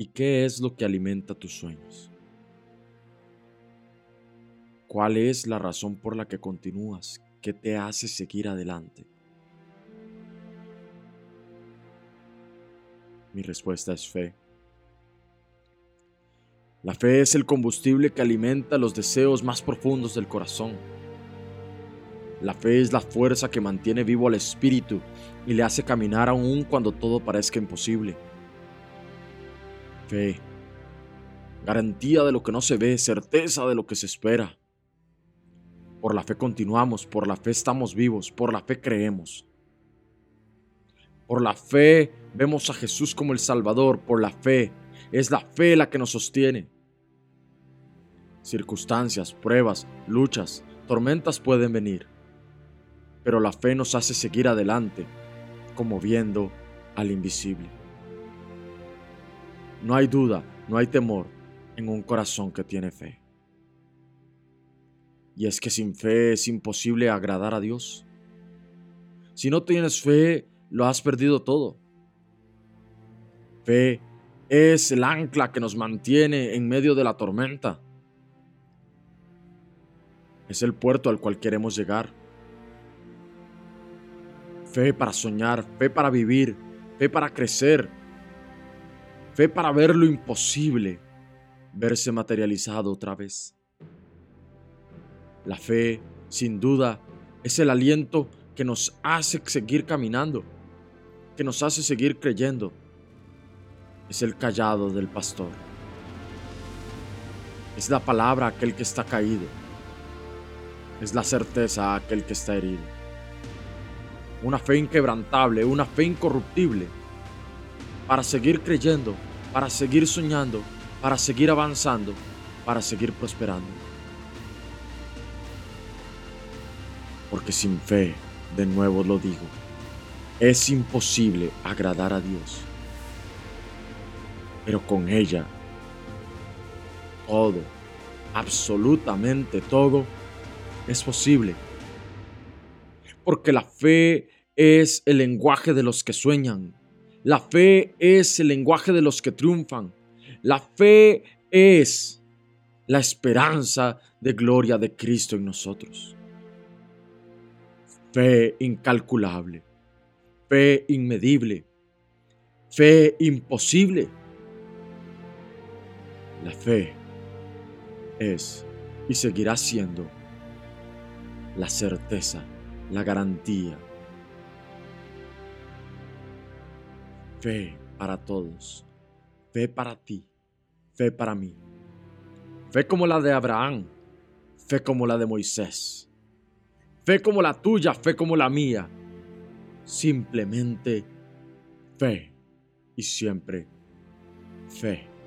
¿Y qué es lo que alimenta tus sueños? ¿Cuál es la razón por la que continúas? ¿Qué te hace seguir adelante? Mi respuesta es fe. La fe es el combustible que alimenta los deseos más profundos del corazón. La fe es la fuerza que mantiene vivo al espíritu y le hace caminar aún cuando todo parezca imposible. Fe. Garantía de lo que no se ve, certeza de lo que se espera. Por la fe continuamos, por la fe estamos vivos, por la fe creemos. Por la fe vemos a Jesús como el Salvador, por la fe. Es la fe la que nos sostiene. Circunstancias, pruebas, luchas, tormentas pueden venir, pero la fe nos hace seguir adelante, como viendo al invisible. No hay duda, no hay temor en un corazón que tiene fe. Y es que sin fe es imposible agradar a Dios. Si no tienes fe, lo has perdido todo. Fe es el ancla que nos mantiene en medio de la tormenta. Es el puerto al cual queremos llegar. Fe para soñar, fe para vivir, fe para crecer, fe para ver lo imposible, verse materializado otra vez. La fe, sin duda, es el aliento que nos hace seguir caminando, que nos hace seguir creyendo. Es el callado del pastor. Es la palabra aquel que está caído es la certeza a aquel que está herido. Una fe inquebrantable, una fe incorruptible, para seguir creyendo, para seguir soñando, para seguir avanzando, para seguir prosperando. Porque sin fe, de nuevo lo digo, es imposible agradar a Dios. Pero con ella, todo, absolutamente todo, es posible. Porque la fe es el lenguaje de los que sueñan. La fe es el lenguaje de los que triunfan. La fe es la esperanza de gloria de Cristo en nosotros. Fe incalculable, fe inmedible, fe imposible. La fe es y seguirá siendo la certeza, la garantía. Fe para todos, fe para ti, fe para mí. Fe como la de Abraham, fe como la de Moisés, fe como la tuya, fe como la mía. Simplemente fe y siempre fe.